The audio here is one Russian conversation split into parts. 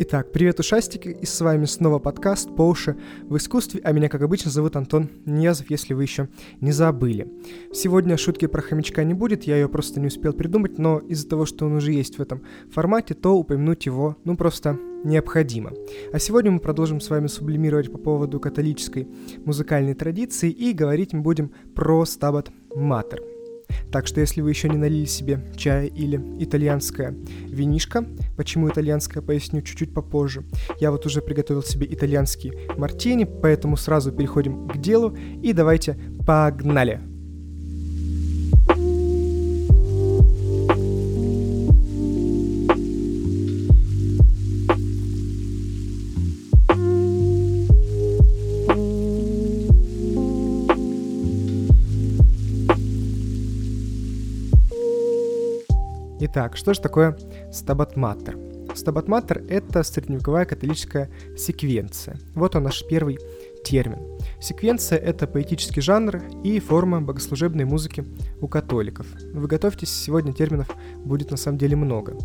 Итак, привет, ушастики, и с вами снова подкаст по уши в искусстве, а меня, как обычно, зовут Антон Ниязов, если вы еще не забыли. Сегодня шутки про хомячка не будет, я ее просто не успел придумать, но из-за того, что он уже есть в этом формате, то упомянуть его, ну, просто необходимо. А сегодня мы продолжим с вами сублимировать по поводу католической музыкальной традиции и говорить мы будем про Стабат Матер – так что если вы еще не налили себе чая или итальянское винишко, почему итальянское, поясню чуть-чуть попозже. Я вот уже приготовил себе итальянский мартини, поэтому сразу переходим к делу и давайте погнали! Итак, что же такое Стабат Матер? Стабат Матер — это средневековая католическая секвенция. Вот он наш первый термин. Секвенция — это поэтический жанр и форма богослужебной музыки у католиков. Вы готовьтесь, сегодня терминов будет на самом деле много.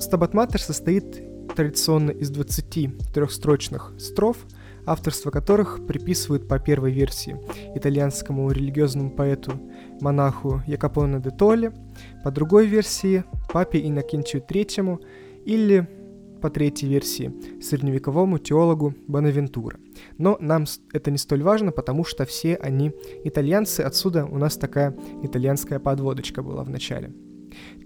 Стабат Матер состоит традиционно из 20 трехстрочных строф — авторство которых приписывают по первой версии итальянскому религиозному поэту монаху Якопоне де Толле, по другой версии папе Иннокентию III или по третьей версии средневековому теологу Бонавентура. Но нам это не столь важно, потому что все они итальянцы, отсюда у нас такая итальянская подводочка была в начале.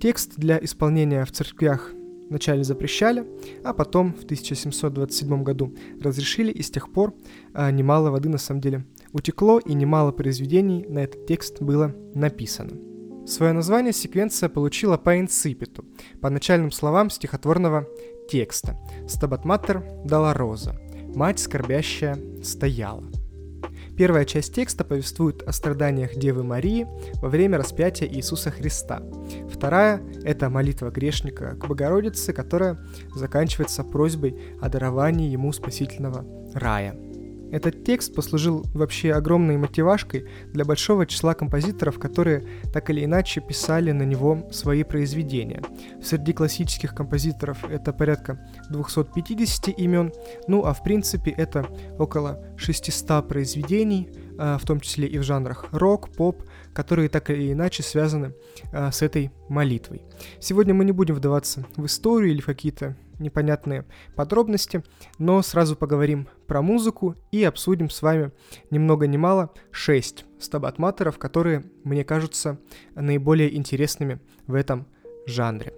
Текст для исполнения в церквях вначале запрещали, а потом в 1727 году разрешили, и с тех пор а, немало воды на самом деле утекло, и немало произведений на этот текст было написано. Свое название секвенция получила по инципиту, по начальным словам стихотворного текста «Стабат матер дала роза», «Мать скорбящая стояла». Первая часть текста повествует о страданиях Девы Марии во время распятия Иисуса Христа. Вторая – это молитва грешника к Богородице, которая заканчивается просьбой о даровании ему спасительного рая – этот текст послужил вообще огромной мотивашкой для большого числа композиторов, которые так или иначе писали на него свои произведения. Среди классических композиторов это порядка 250 имен, ну а в принципе это около 600 произведений, а, в том числе и в жанрах рок, поп, которые так или иначе связаны а, с этой молитвой. Сегодня мы не будем вдаваться в историю или в какие-то непонятные подробности, но сразу поговорим про музыку и обсудим с вами ни много ни мало 6 стабатматоров, которые мне кажутся наиболее интересными в этом жанре.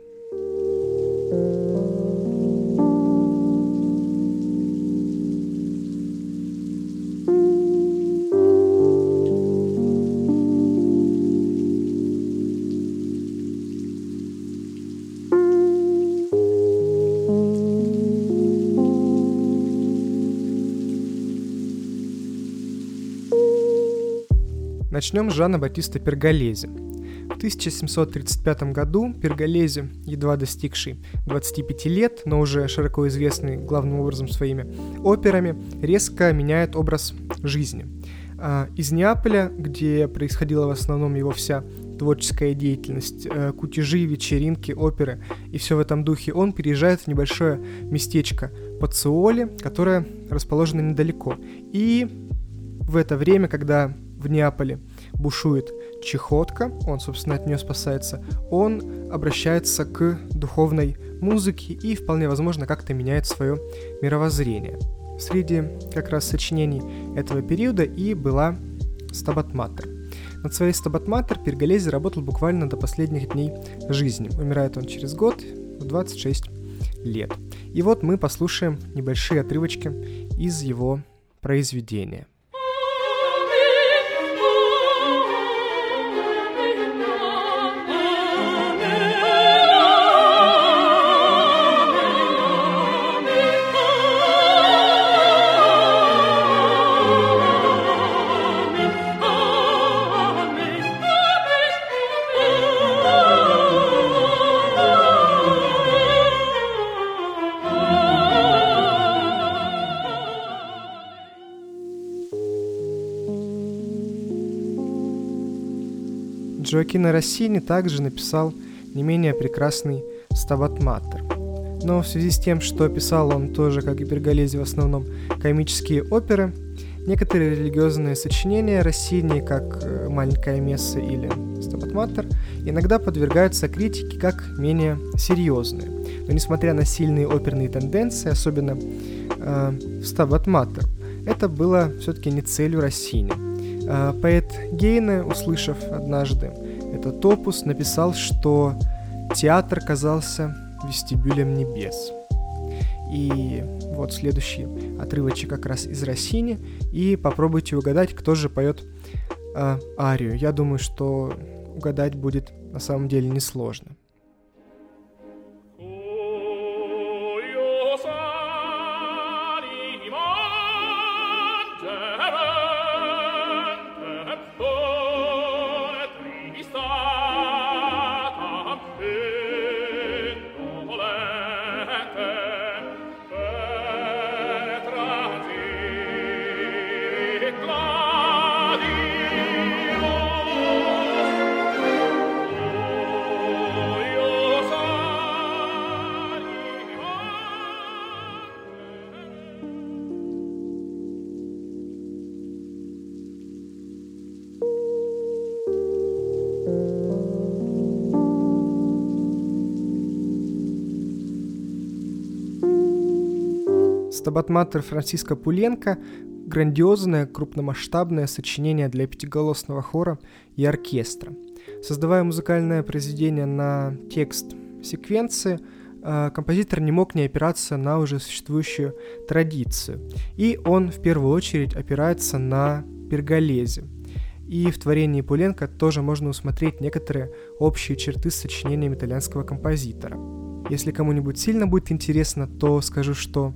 Начнем с Жана Батиста Перголези. В 1735 году Перголези, едва достигший 25 лет, но уже широко известный главным образом своими операми, резко меняет образ жизни. А, из Неаполя, где происходила в основном его вся творческая деятельность, э, кутежи, вечеринки, оперы и все в этом духе, он переезжает в небольшое местечко Пациоли, которое расположено недалеко. И в это время, когда в Неаполе бушует чехотка, он, собственно, от нее спасается, он обращается к духовной музыке и, вполне возможно, как-то меняет свое мировоззрение. Среди как раз сочинений этого периода и была Стабат Матер. Над своей Стабат Матер Перголези работал буквально до последних дней жизни. Умирает он через год, в 26 лет. И вот мы послушаем небольшие отрывочки из его произведения. Джоакино Россини также написал не менее прекрасный «Стабат Матер». но в связи с тем, что писал он тоже, как и Перголези, в основном комические оперы, некоторые религиозные сочинения Россини, как э, «Маленькая месса» или «Стабат Маттер», иногда подвергаются критике как менее серьезные. Но несмотря на сильные оперные тенденции, особенно э, в «Стабат Маттер», это было все-таки не целью Россини. Э, поэт Гейне, услышав однажды этот опус, написал, что театр казался вестибюлем небес. И вот следующий отрывочек как раз из Россини. И попробуйте угадать, кто же поет э, арию. Я думаю, что угадать будет на самом деле несложно. Стабат Матер Франциска Пуленко – грандиозное, крупномасштабное сочинение для пятиголосного хора и оркестра. Создавая музыкальное произведение на текст секвенции, э, композитор не мог не опираться на уже существующую традицию. И он в первую очередь опирается на перголезе. И в творении Пуленко тоже можно усмотреть некоторые общие черты с сочинением итальянского композитора. Если кому-нибудь сильно будет интересно, то скажу, что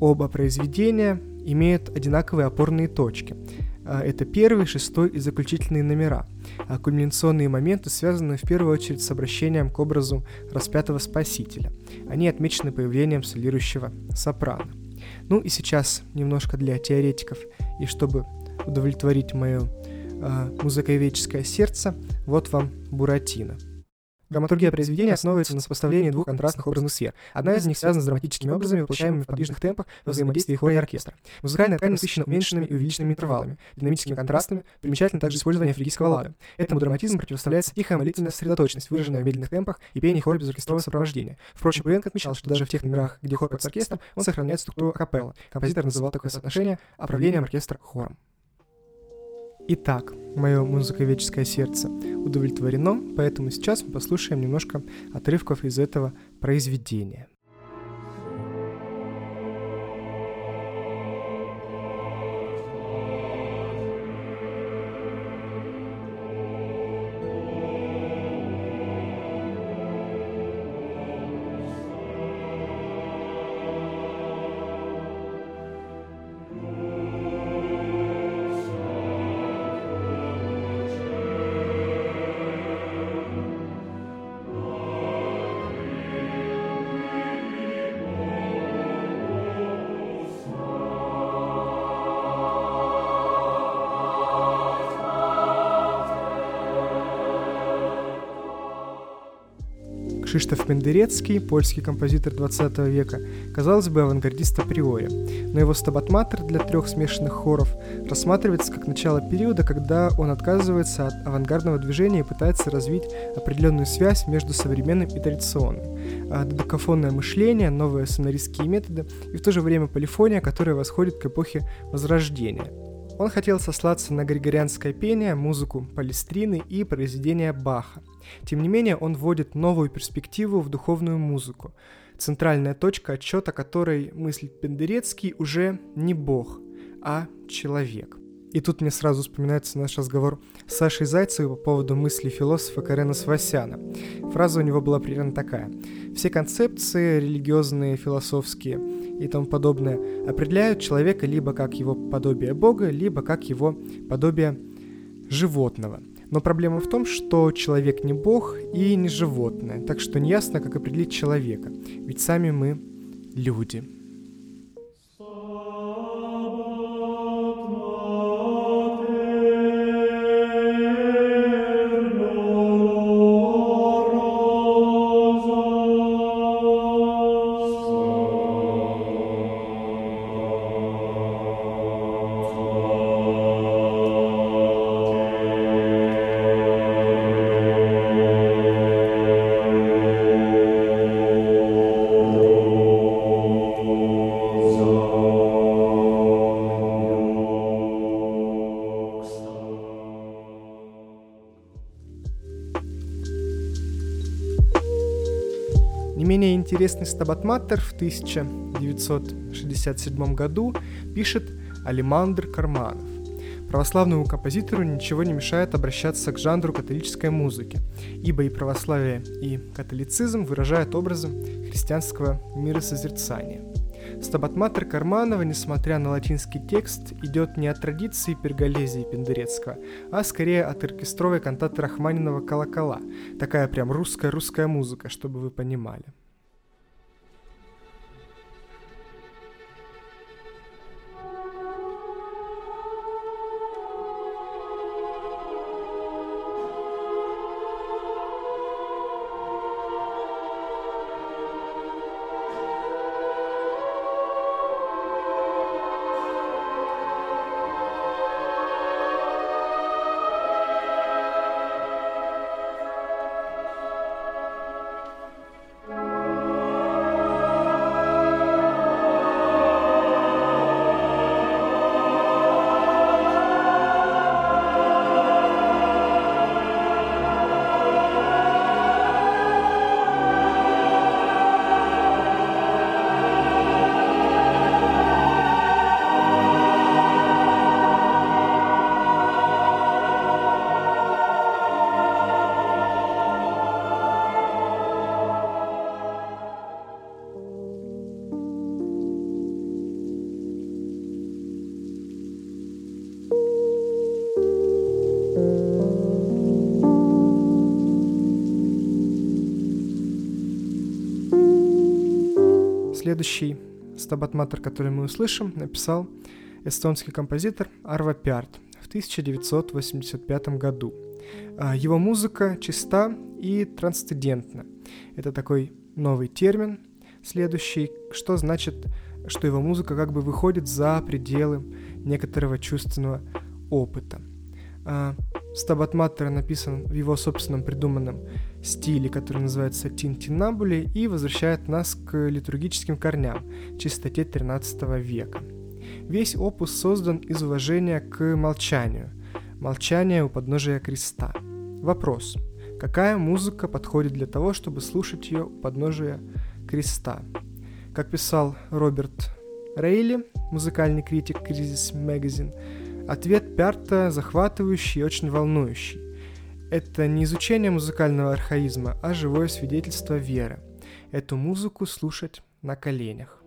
Оба произведения имеют одинаковые опорные точки. А, это первый, шестой и заключительные номера. А кульминационные моменты связаны в первую очередь с обращением к образу распятого Спасителя. Они отмечены появлением солирующего сопрано. Ну и сейчас немножко для теоретиков, и чтобы удовлетворить мое э, музыковедческое сердце, вот вам Буратино – Драматургия произведения основывается на сопоставлении двух контрастных образных сфер. Одна из них связана с драматическими образами, воплощаемыми в подвижных темпах во взаимодействии хора и оркестра. Музыкальная ткань насыщена уменьшенными и увеличенными интервалами, динамическими контрастами, примечательно также использование фригийского лада. Этому драматизм противоставляется тихая молитвенная сосредоточенность, выраженная в медленных темпах и пение хора без оркестрового сопровождения. Впрочем, Пуленко отмечал, что даже в тех номерах, где хор под оркестром, он сохраняет структуру акапелла. Композитор называл такое соотношение оправлением оркестра хором. Итак, мое музыковедческое сердце удовлетворено, поэтому сейчас мы послушаем немножко отрывков из этого произведения. Кшиштоф Пендерецкий, польский композитор 20 века, казалось бы, авангардист априори, но его стабатматер для трех смешанных хоров рассматривается как начало периода, когда он отказывается от авангардного движения и пытается развить определенную связь между современным и традиционным. А додекафонное мышление, новые сценаристские методы и в то же время полифония, которая восходит к эпохе Возрождения. Он хотел сослаться на григорианское пение, музыку Палестрины и произведения Баха. Тем не менее, он вводит новую перспективу в духовную музыку, центральная точка отчета которой мыслит Пендерецкий уже не бог, а человек. И тут мне сразу вспоминается наш разговор с Сашей Зайцевой по поводу мыслей философа Карена Свасяна. Фраза у него была примерно такая. Все концепции религиозные, философские и тому подобное определяют человека либо как его подобие Бога, либо как его подобие животного. Но проблема в том, что человек не бог и не животное, так что неясно, как определить человека, ведь сами мы люди. Менее интересный Стабат Маттер в 1967 году пишет Алимандр Карманов. Православному композитору ничего не мешает обращаться к жанру католической музыки, ибо и православие, и католицизм выражают образы христианского миросозерцания. Стабатматер Карманова, несмотря на латинский текст, идет не от традиции Перголезии Пендерецкого, а скорее от оркестровой кантаты Рахманинова «Колокола». Такая прям русская-русская музыка, чтобы вы понимали. Следующий стабатматор, который мы услышим, написал эстонский композитор Арва Пиарт в 1985 году. А, его музыка чиста и трансцендентна. Это такой новый термин, следующий, что значит, что его музыка как бы выходит за пределы некоторого чувственного опыта. Стабат Маттер написан в его собственном придуманном стиле, который называется Тинтинабули, и возвращает нас к литургическим корням, чистоте 13 века. Весь опус создан из уважения к молчанию, молчание у подножия креста. Вопрос. Какая музыка подходит для того, чтобы слушать ее у подножия креста? Как писал Роберт Рейли, музыкальный критик Кризис Magazine, Ответ Пярта захватывающий и очень волнующий. Это не изучение музыкального архаизма, а живое свидетельство веры. Эту музыку слушать на коленях.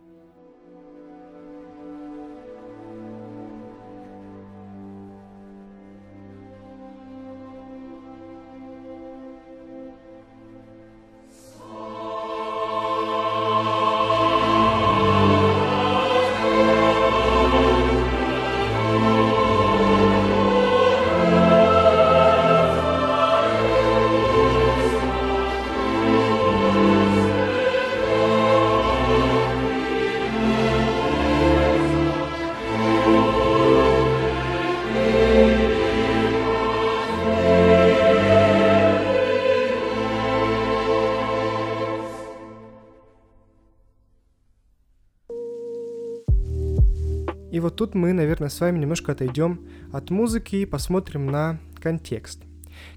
Вот тут мы, наверное, с вами немножко отойдем от музыки и посмотрим на контекст.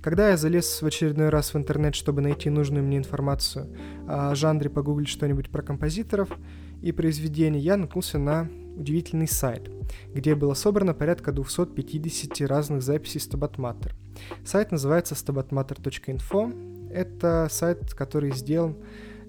Когда я залез в очередной раз в интернет, чтобы найти нужную мне информацию о жанре, погуглить что-нибудь про композиторов и произведения, я наткнулся на удивительный сайт, где было собрано порядка 250 разных записей Stabat Сайт называется stabatmatter.info. Это сайт, который сделан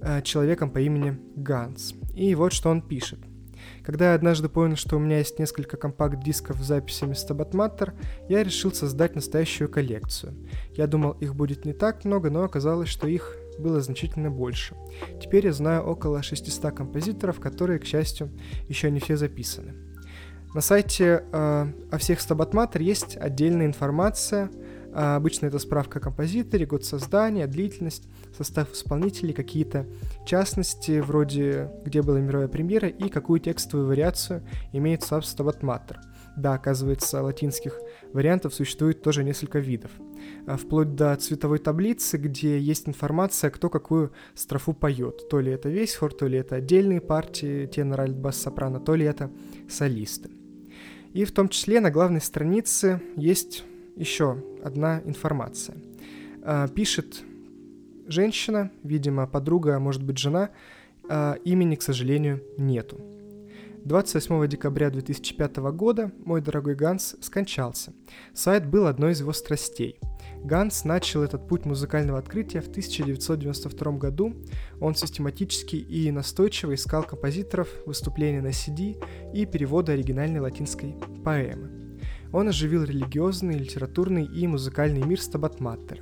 э, человеком по имени Ганс. И вот что он пишет – когда я однажды понял, что у меня есть несколько компакт-дисков с записями Matter, я решил создать настоящую коллекцию. Я думал, их будет не так много, но оказалось, что их было значительно больше. Теперь я знаю около 600 композиторов, которые, к счастью, еще не все записаны. На сайте э, о всех Matter есть отдельная информация. Э, обычно это справка о композиторе, год создания, длительность, состав исполнителей, какие-то частности, вроде где была мировая премьера и какую текстовую вариацию имеет Substabat Matter. Да, оказывается, латинских вариантов существует тоже несколько видов. А, вплоть до цветовой таблицы, где есть информация, кто какую строфу поет. То ли это весь хор, то ли это отдельные партии, тенор, альт, бас, сопрано, то ли это солисты. И в том числе на главной странице есть еще одна информация. А, пишет женщина, видимо, подруга, а может быть жена, а имени, к сожалению, нету. 28 декабря 2005 года мой дорогой Ганс скончался. Сайт был одной из его страстей. Ганс начал этот путь музыкального открытия в 1992 году. Он систематически и настойчиво искал композиторов, выступления на CD и переводы оригинальной латинской поэмы. Он оживил религиозный, литературный и музыкальный мир Stabat Mater а.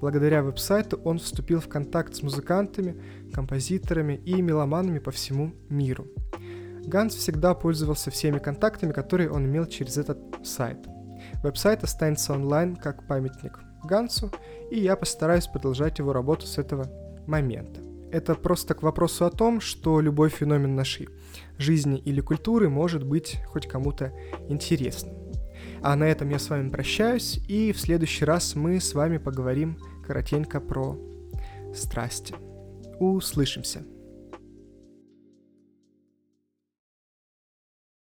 Благодаря веб-сайту он вступил в контакт с музыкантами, композиторами и меломанами по всему миру. Ганс всегда пользовался всеми контактами, которые он имел через этот сайт. Веб-сайт останется онлайн как памятник Гансу, и я постараюсь продолжать его работу с этого момента. Это просто к вопросу о том, что любой феномен нашей жизни или культуры может быть хоть кому-то интересным. А на этом я с вами прощаюсь, и в следующий раз мы с вами поговорим коротенько про страсти. Услышимся!